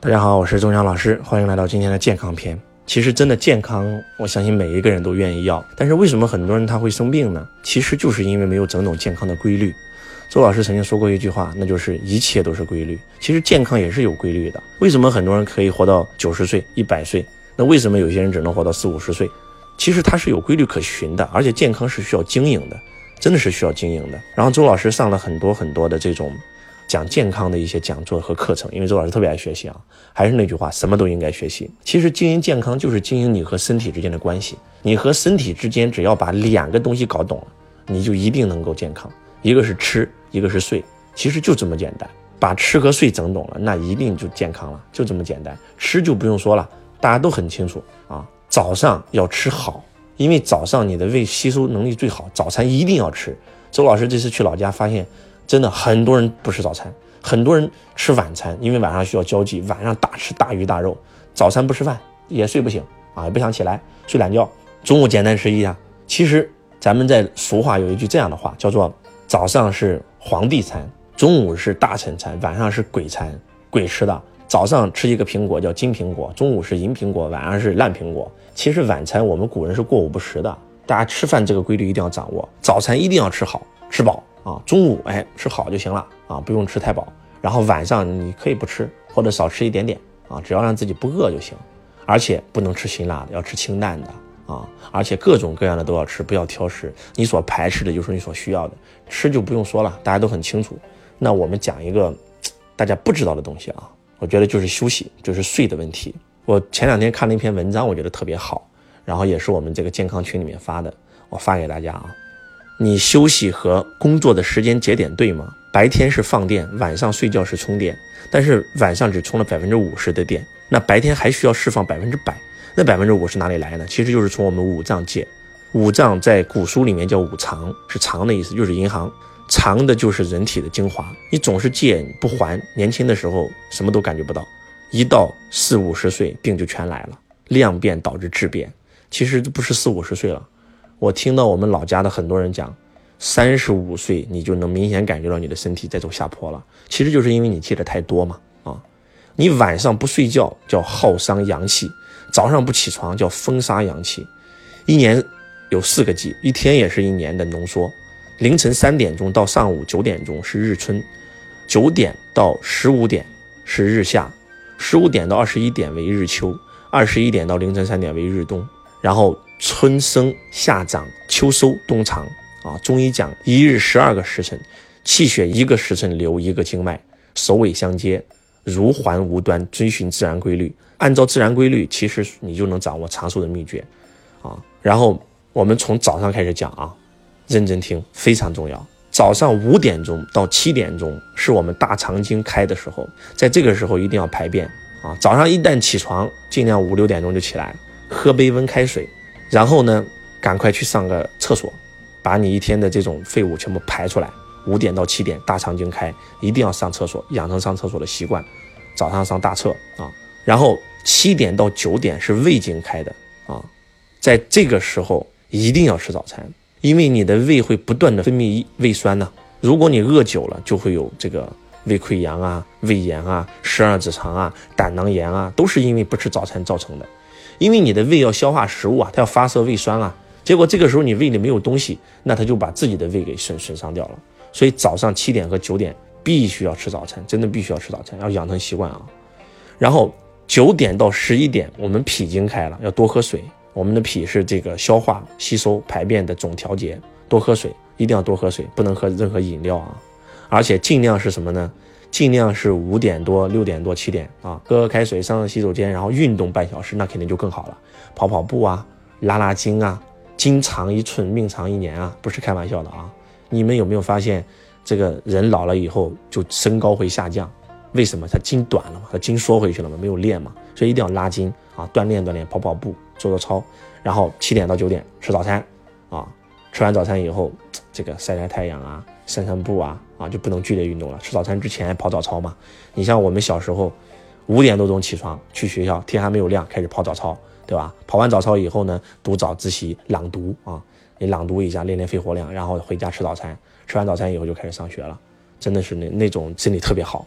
大家好，我是钟祥老师，欢迎来到今天的健康篇。其实真的健康，我相信每一个人都愿意要。但是为什么很多人他会生病呢？其实就是因为没有整懂健康的规律。周老师曾经说过一句话，那就是一切都是规律。其实健康也是有规律的。为什么很多人可以活到九十岁、一百岁？那为什么有些人只能活到四五十岁？其实它是有规律可循的，而且健康是需要经营的，真的是需要经营的。然后周老师上了很多很多的这种。讲健康的一些讲座和课程，因为周老师特别爱学习啊，还是那句话，什么都应该学习。其实经营健康就是经营你和身体之间的关系，你和身体之间只要把两个东西搞懂了，你就一定能够健康。一个是吃，一个是睡，其实就这么简单。把吃和睡整懂了，那一定就健康了，就这么简单。吃就不用说了，大家都很清楚啊。早上要吃好，因为早上你的胃吸收能力最好，早餐一定要吃。周老师这次去老家发现。真的很多人不吃早餐，很多人吃晚餐，因为晚上需要交际，晚上大吃大鱼大肉，早餐不吃饭也睡不醒啊，也不想起来睡懒觉。中午简单吃一下。其实咱们在俗话有一句这样的话，叫做早上是皇帝餐，中午是大臣餐，晚上是鬼餐，鬼吃的。早上吃一个苹果叫金苹果，中午是银苹果，晚上是烂苹果。其实晚餐我们古人是过午不食的，大家吃饭这个规律一定要掌握，早餐一定要吃好吃饱。啊，中午哎吃好就行了啊，不用吃太饱。然后晚上你可以不吃，或者少吃一点点啊，只要让自己不饿就行。而且不能吃辛辣的，要吃清淡的啊。而且各种各样的都要吃，不要挑食。你所排斥的就是你所需要的，吃就不用说了，大家都很清楚。那我们讲一个大家不知道的东西啊，我觉得就是休息，就是睡的问题。我前两天看了一篇文章，我觉得特别好，然后也是我们这个健康群里面发的，我发给大家啊。你休息和工作的时间节点对吗？白天是放电，晚上睡觉是充电，但是晚上只充了百分之五十的电，那白天还需要释放百分之百，那百分之五十哪里来呢？其实就是从我们五脏借。五脏在古书里面叫五藏，是藏的意思，就是银行，藏的就是人体的精华。你总是借不还，年轻的时候什么都感觉不到，一到四五十岁病就全来了，量变导致质变，其实不是四五十岁了。我听到我们老家的很多人讲，三十五岁你就能明显感觉到你的身体在走下坡了，其实就是因为你借的太多嘛啊！你晚上不睡觉叫耗伤阳气，早上不起床叫风杀阳气。一年有四个季，一天也是一年的浓缩。凌晨三点钟到上午九点钟是日春，九点到十五点是日夏，十五点到二十一点为日秋，二十一点到凌晨三点为日冬，然后。春生夏长秋收冬藏啊！中医讲一日十二个时辰，气血一个时辰流一个经脉，首尾相接，如环无端，遵循自然规律。按照自然规律，其实你就能掌握长寿的秘诀啊！然后我们从早上开始讲啊，认真听，非常重要。早上五点钟到七点钟是我们大肠经开的时候，在这个时候一定要排便啊！早上一旦起床，尽量五六点钟就起来，喝杯温开水。然后呢，赶快去上个厕所，把你一天的这种废物全部排出来。五点到七点，大肠经开，一定要上厕所，养成上厕所的习惯。早上上大厕啊。然后七点到九点是胃经开的啊，在这个时候一定要吃早餐，因为你的胃会不断的分泌胃酸呢。如果你饿久了，就会有这个胃溃疡啊、胃炎啊、十二指肠啊、胆囊炎啊，都是因为不吃早餐造成的。因为你的胃要消化食物啊，它要发射胃酸啊，结果这个时候你胃里没有东西，那它就把自己的胃给损损伤掉了。所以早上七点和九点必须要吃早餐，真的必须要吃早餐，要养成习惯啊。然后九点到十一点，我们脾经开了，要多喝水。我们的脾是这个消化、吸收、排便的总调节，多喝水，一定要多喝水，不能喝任何饮料啊。而且尽量是什么呢？尽量是五点多、六点多、七点啊，喝喝开水，上上洗手间，然后运动半小时，那肯定就更好了。跑跑步啊，拉拉筋啊，筋长一寸，命长一年啊，不是开玩笑的啊。你们有没有发现，这个人老了以后就身高会下降？为什么？他筋短了嘛，他筋缩回去了嘛，没有练嘛，所以一定要拉筋啊，锻炼锻炼，跑跑步，做做操。然后七点到九点吃早餐啊，吃完早餐以后，这个晒晒太阳啊。散散步啊啊就不能剧烈运动了。吃早餐之前跑早操嘛。你像我们小时候，五点多钟起床去学校，天还没有亮开始跑早操，对吧？跑完早操以后呢，读早自习朗读啊，你朗读一下练练肺活量，然后回家吃早餐。吃完早餐以后就开始上学了，真的是那那种身体特别好。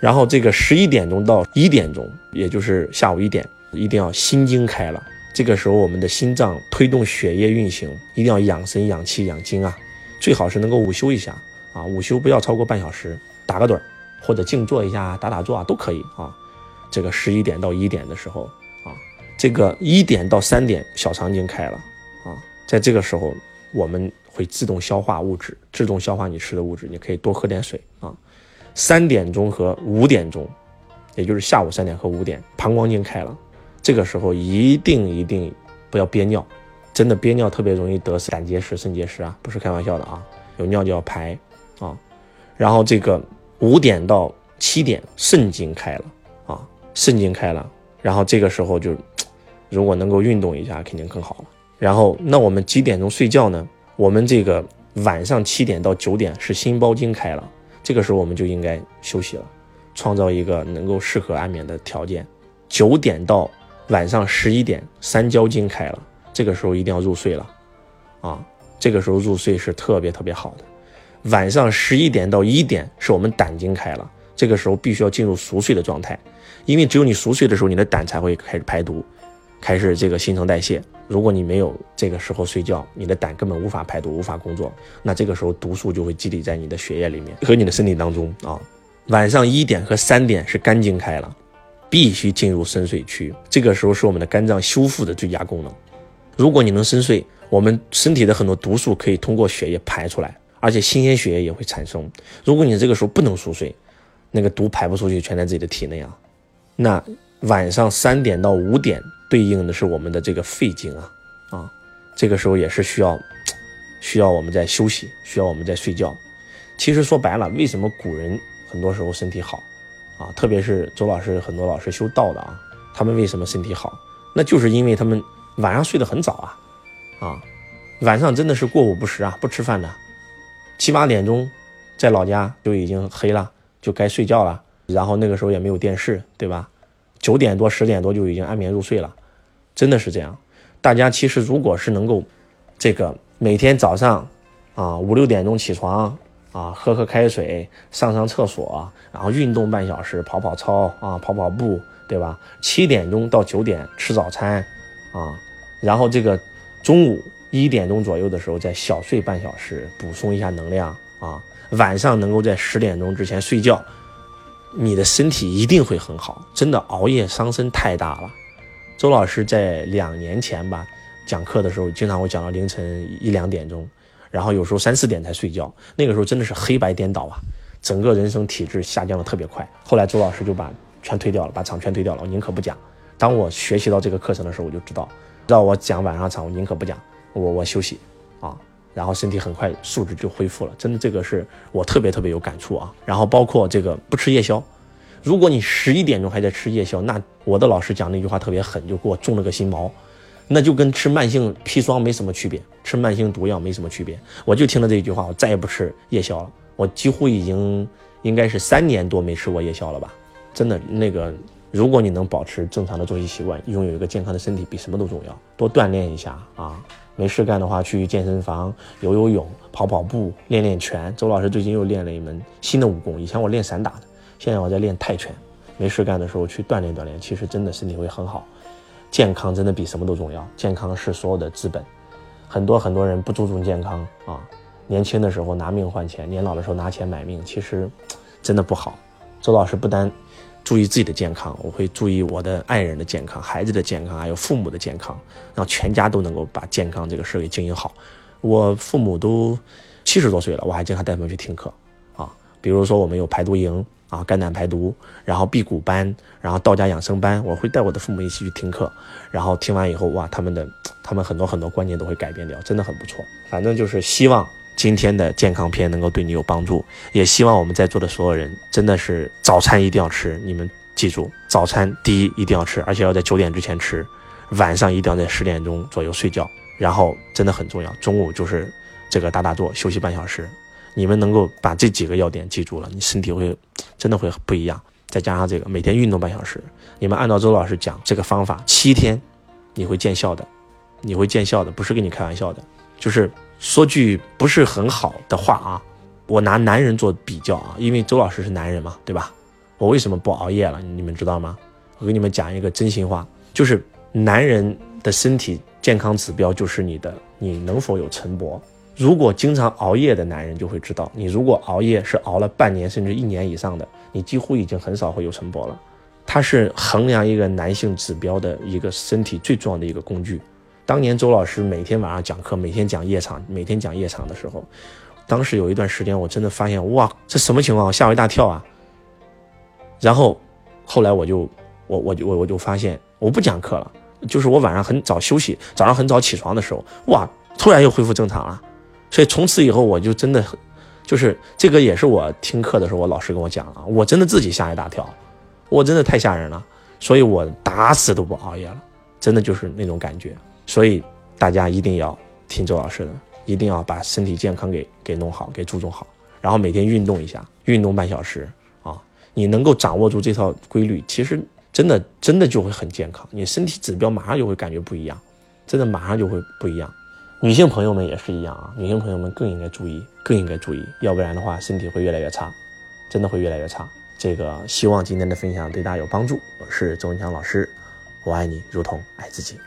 然后这个十一点钟到一点钟，也就是下午一点，一定要心经开了。这个时候，我们的心脏推动血液运行，一定要养神、养气、养精啊。最好是能够午休一下啊，午休不要超过半小时，打个盹或者静坐一下、打打坐啊都可以啊。这个十一点到一点的时候啊，这个一点到三点小肠经开了啊，在这个时候我们会自动消化物质，自动消化你吃的物质，你可以多喝点水啊。三点钟和五点钟，也就是下午三点和五点，膀胱经开了，这个时候一定一定不要憋尿，真的憋尿特别容易得胆结石、肾结石啊，不是开玩笑的啊，有尿就要排。然后这个五点到七点，肾经开了啊，肾经开了，然后这个时候就，如果能够运动一下，肯定更好了。然后那我们几点钟睡觉呢？我们这个晚上七点到九点是心包经开了。这个时候我们就应该休息了，创造一个能够适合安眠的条件。九点到晚上十一点，三焦经开了，这个时候一定要入睡了，啊，这个时候入睡是特别特别好的。晚上十一点到一点是我们胆经开了，这个时候必须要进入熟睡的状态，因为只有你熟睡的时候，你的胆才会开始排毒，开始这个新陈代谢。如果你没有这个时候睡觉，你的胆根本无法排毒，无法工作，那这个时候毒素就会积累在你的血液里面和你的身体当中啊。晚上一点和三点是肝经开了，必须进入深睡区，这个时候是我们的肝脏修复的最佳功能。如果你能深睡，我们身体的很多毒素可以通过血液排出来，而且新鲜血液也会产生。如果你这个时候不能熟睡，那个毒排不出去，全在自己的体内啊。那晚上三点到五点。对应的是我们的这个肺经啊，啊，这个时候也是需要，需要我们在休息，需要我们在睡觉。其实说白了，为什么古人很多时候身体好啊？特别是周老师很多老师修道的啊，他们为什么身体好？那就是因为他们晚上睡得很早啊，啊，晚上真的是过午不食啊，不吃饭的，七八点钟在老家就已经黑了，就该睡觉了。然后那个时候也没有电视，对吧？九点多十点多就已经安眠入睡了。真的是这样，大家其实如果是能够，这个每天早上，啊五六点钟起床，啊喝喝开水，上上厕所，然后运动半小时，跑跑操啊跑跑步，对吧？七点钟到九点吃早餐，啊，然后这个中午一点钟左右的时候再小睡半小时，补充一下能量啊，晚上能够在十点钟之前睡觉，你的身体一定会很好。真的熬夜伤身太大了。周老师在两年前吧讲课的时候，经常会讲到凌晨一两点钟，然后有时候三四点才睡觉。那个时候真的是黑白颠倒啊，整个人生体质下降的特别快。后来周老师就把全推掉了，把场全推掉了。我宁可不讲。当我学习到这个课程的时候，我就知道，知道我讲晚上场，我宁可不讲，我我休息啊，然后身体很快素质就恢复了。真的，这个是我特别特别有感触啊。然后包括这个不吃夜宵。如果你十一点钟还在吃夜宵，那我的老师讲那句话特别狠，就给我中了个心毛，那就跟吃慢性砒霜没什么区别，吃慢性毒药没什么区别。我就听了这一句话，我再也不吃夜宵了。我几乎已经应该是三年多没吃过夜宵了吧？真的，那个如果你能保持正常的作息习惯，拥有一个健康的身体，比什么都重要。多锻炼一下啊，没事干的话去健身房游游泳、跑跑步、练练拳。周老师最近又练了一门新的武功，以前我练散打的。现在我在练泰拳，没事干的时候去锻炼锻炼，其实真的身体会很好。健康真的比什么都重要，健康是所有的资本。很多很多人不注重健康啊，年轻的时候拿命换钱，年老的时候拿钱买命，其实真的不好。周老师不单注意自己的健康，我会注意我的爱人的健康、孩子的健康，还有父母的健康，让全家都能够把健康这个事给经营好。我父母都七十多岁了，我还经常带他们去听课啊，比如说我们有排毒营。啊，肝胆排毒，然后辟谷班，然后道家养生班，我会带我的父母一起去听课，然后听完以后，哇，他们的他们很多很多观念都会改变掉，真的很不错。反正就是希望今天的健康篇能够对你有帮助，也希望我们在座的所有人真的是早餐一定要吃，你们记住，早餐第一一定要吃，而且要在九点之前吃，晚上一定要在十点钟左右睡觉，然后真的很重要，中午就是这个打打坐，休息半小时。你们能够把这几个要点记住了，你身体会真的会不一样。再加上这个每天运动半小时，你们按照周老师讲这个方法，七天你会见效的，你会见效的，不是跟你开玩笑的。就是说句不是很好的话啊，我拿男人做比较啊，因为周老师是男人嘛，对吧？我为什么不熬夜了？你们知道吗？我给你们讲一个真心话，就是男人的身体健康指标就是你的你能否有晨勃。如果经常熬夜的男人就会知道，你如果熬夜是熬了半年甚至一年以上的，你几乎已经很少会有晨勃了。它是衡量一个男性指标的一个身体最重要的一个工具。当年周老师每天晚上讲课，每天讲夜场，每天讲夜场的时候，当时有一段时间我真的发现，哇，这什么情况？吓我一大跳啊！然后后来我就我我就我我就发现，我不讲课了，就是我晚上很早休息，早上很早起床的时候，哇，突然又恢复正常了。所以从此以后，我就真的，就是这个也是我听课的时候，我老师跟我讲了，我真的自己吓一大跳，我真的太吓人了，所以我打死都不熬夜了，真的就是那种感觉。所以大家一定要听周老师的，一定要把身体健康给给弄好，给注重好，然后每天运动一下，运动半小时啊，你能够掌握住这套规律，其实真的真的就会很健康，你身体指标马上就会感觉不一样，真的马上就会不一样。女性朋友们也是一样啊，女性朋友们更应该注意，更应该注意，要不然的话身体会越来越差，真的会越来越差。这个希望今天的分享对大家有帮助。我是周文强老师，我爱你如同爱自己。